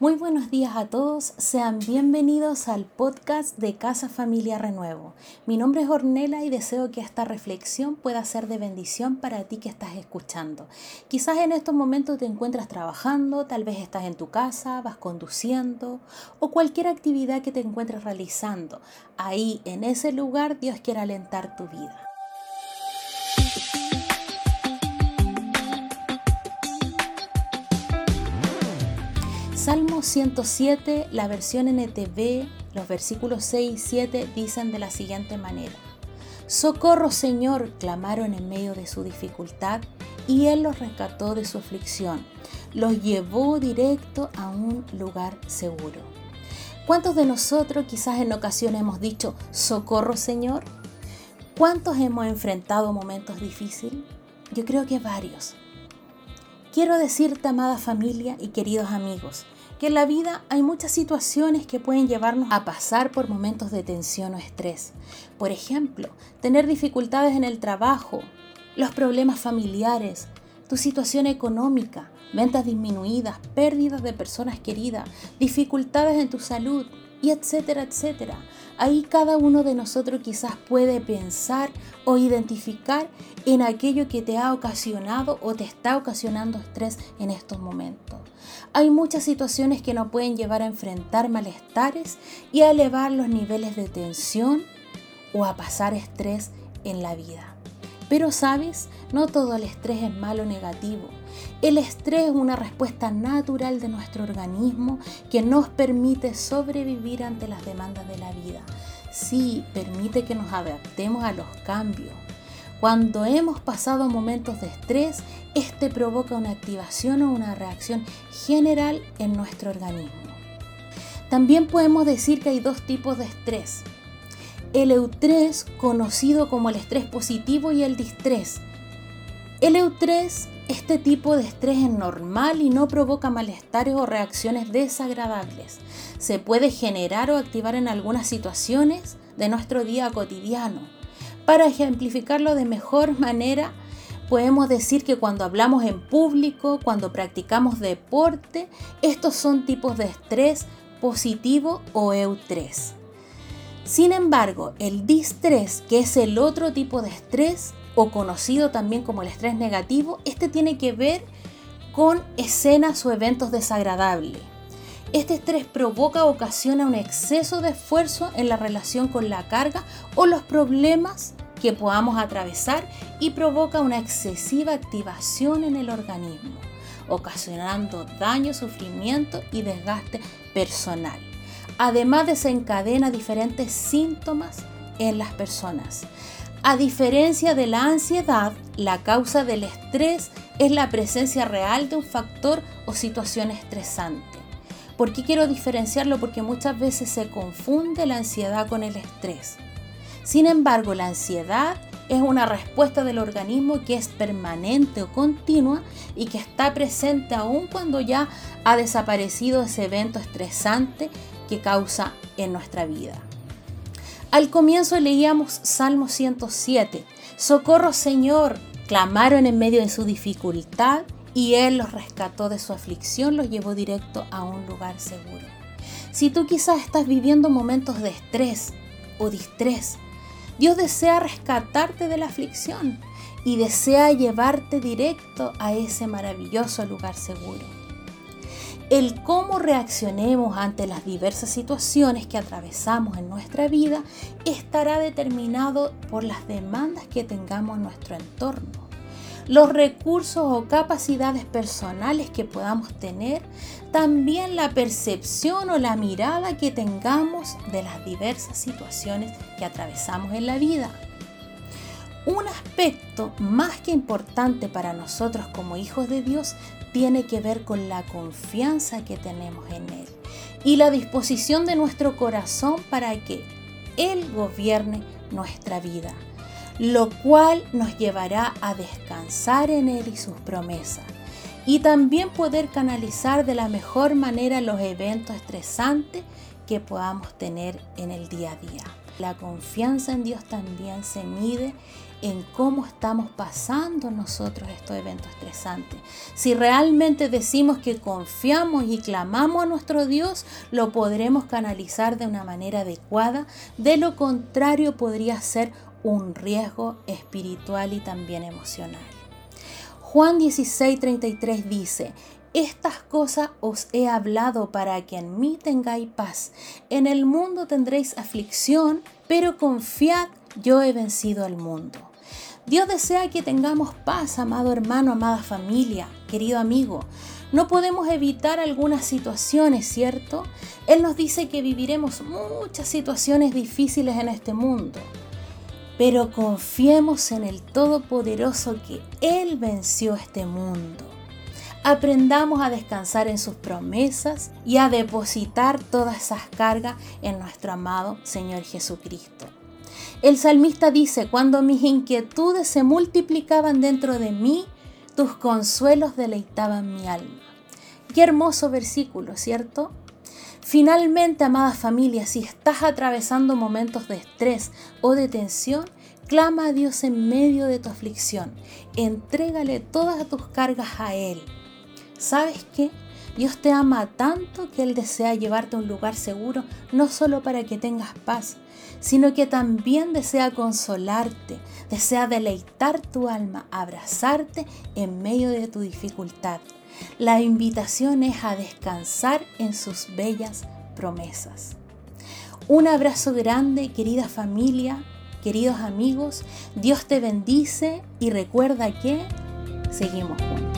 Muy buenos días a todos, sean bienvenidos al podcast de Casa Familia Renuevo. Mi nombre es Ornela y deseo que esta reflexión pueda ser de bendición para ti que estás escuchando. Quizás en estos momentos te encuentras trabajando, tal vez estás en tu casa, vas conduciendo o cualquier actividad que te encuentres realizando. Ahí, en ese lugar, Dios quiere alentar tu vida. Salmo 107, la versión NTV, los versículos 6 y 7 dicen de la siguiente manera. Socorro Señor, clamaron en medio de su dificultad y Él los rescató de su aflicción. Los llevó directo a un lugar seguro. ¿Cuántos de nosotros quizás en ocasiones hemos dicho, socorro Señor? ¿Cuántos hemos enfrentado momentos difíciles? Yo creo que varios. Quiero decirte, amada familia y queridos amigos, que en la vida hay muchas situaciones que pueden llevarnos a pasar por momentos de tensión o estrés. Por ejemplo, tener dificultades en el trabajo, los problemas familiares, tu situación económica, ventas disminuidas, pérdidas de personas queridas, dificultades en tu salud, y etcétera, etcétera. Ahí cada uno de nosotros quizás puede pensar o identificar en aquello que te ha ocasionado o te está ocasionando estrés en estos momentos. Hay muchas situaciones que nos pueden llevar a enfrentar malestares y a elevar los niveles de tensión o a pasar estrés en la vida. Pero sabes, no todo el estrés es malo o negativo. El estrés es una respuesta natural de nuestro organismo que nos permite sobrevivir ante las demandas de la vida. Sí, permite que nos adaptemos a los cambios. Cuando hemos pasado momentos de estrés, este provoca una activación o una reacción general en nuestro organismo. También podemos decir que hay dos tipos de estrés. El eustrés, conocido como el estrés positivo, y el distrés. El eustrés este tipo de estrés es normal y no provoca malestares o reacciones desagradables. Se puede generar o activar en algunas situaciones de nuestro día cotidiano. Para ejemplificarlo de mejor manera, podemos decir que cuando hablamos en público, cuando practicamos deporte, estos son tipos de estrés positivo o eustrés. Sin embargo, el distrés, que es el otro tipo de estrés, o conocido también como el estrés negativo, este tiene que ver con escenas o eventos desagradables. Este estrés provoca o ocasiona un exceso de esfuerzo en la relación con la carga o los problemas que podamos atravesar y provoca una excesiva activación en el organismo, ocasionando daño, sufrimiento y desgaste personal. Además desencadena diferentes síntomas en las personas. A diferencia de la ansiedad, la causa del estrés es la presencia real de un factor o situación estresante. ¿Por qué quiero diferenciarlo? Porque muchas veces se confunde la ansiedad con el estrés. Sin embargo, la ansiedad es una respuesta del organismo que es permanente o continua y que está presente aún cuando ya ha desaparecido ese evento estresante que causa en nuestra vida. Al comienzo leíamos Salmo 107. Socorro Señor, clamaron en medio de su dificultad y Él los rescató de su aflicción, los llevó directo a un lugar seguro. Si tú quizás estás viviendo momentos de estrés o distrés, Dios desea rescatarte de la aflicción y desea llevarte directo a ese maravilloso lugar seguro. El cómo reaccionemos ante las diversas situaciones que atravesamos en nuestra vida estará determinado por las demandas que tengamos en nuestro entorno, los recursos o capacidades personales que podamos tener, también la percepción o la mirada que tengamos de las diversas situaciones que atravesamos en la vida. Un aspecto más que importante para nosotros como hijos de Dios tiene que ver con la confianza que tenemos en Él y la disposición de nuestro corazón para que Él gobierne nuestra vida, lo cual nos llevará a descansar en Él y sus promesas y también poder canalizar de la mejor manera los eventos estresantes que podamos tener en el día a día. La confianza en Dios también se mide en cómo estamos pasando nosotros estos eventos estresantes. Si realmente decimos que confiamos y clamamos a nuestro Dios, lo podremos canalizar de una manera adecuada. De lo contrario, podría ser un riesgo espiritual y también emocional. Juan 16:33 dice, estas cosas os he hablado para que en mí tengáis paz. En el mundo tendréis aflicción, pero confiad, yo he vencido al mundo. Dios desea que tengamos paz, amado hermano, amada familia, querido amigo. No podemos evitar algunas situaciones, ¿cierto? Él nos dice que viviremos muchas situaciones difíciles en este mundo pero confiemos en el Todopoderoso que Él venció este mundo. Aprendamos a descansar en sus promesas y a depositar todas esas cargas en nuestro amado Señor Jesucristo. El salmista dice, cuando mis inquietudes se multiplicaban dentro de mí, tus consuelos deleitaban mi alma. Qué hermoso versículo, ¿cierto? Finalmente, amada familia, si estás atravesando momentos de estrés o de tensión, clama a Dios en medio de tu aflicción. Entrégale todas tus cargas a Él. ¿Sabes qué? Dios te ama tanto que Él desea llevarte a un lugar seguro, no solo para que tengas paz, sino que también desea consolarte, desea deleitar tu alma, abrazarte en medio de tu dificultad. La invitación es a descansar en sus bellas promesas. Un abrazo grande, querida familia, queridos amigos. Dios te bendice y recuerda que seguimos juntos.